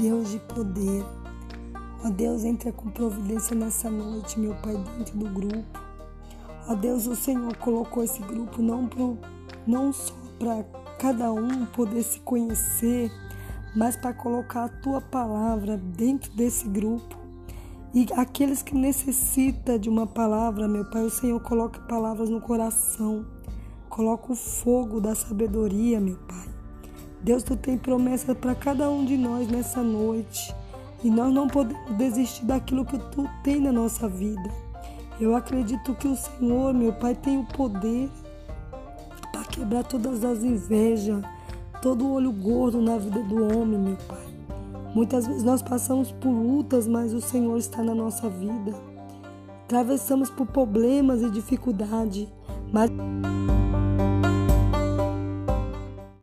Deus de poder. Ó Deus, entra com providência nessa noite, meu Pai, dentro do grupo. Ó Deus, o Senhor colocou esse grupo não, pro, não só para cada um poder se conhecer, mas para colocar a tua palavra dentro desse grupo. E aqueles que necessitam de uma palavra, meu Pai, o Senhor coloca palavras no coração. Coloca o fogo da sabedoria, meu Pai. Deus, tu tem promessa para cada um de nós nessa noite. E nós não podemos desistir daquilo que tu tem na nossa vida. Eu acredito que o Senhor, meu Pai, tem o poder para quebrar todas as invejas, todo o olho gordo na vida do homem, meu Pai. Muitas vezes nós passamos por lutas, mas o Senhor está na nossa vida. Atravessamos por problemas e dificuldade, mas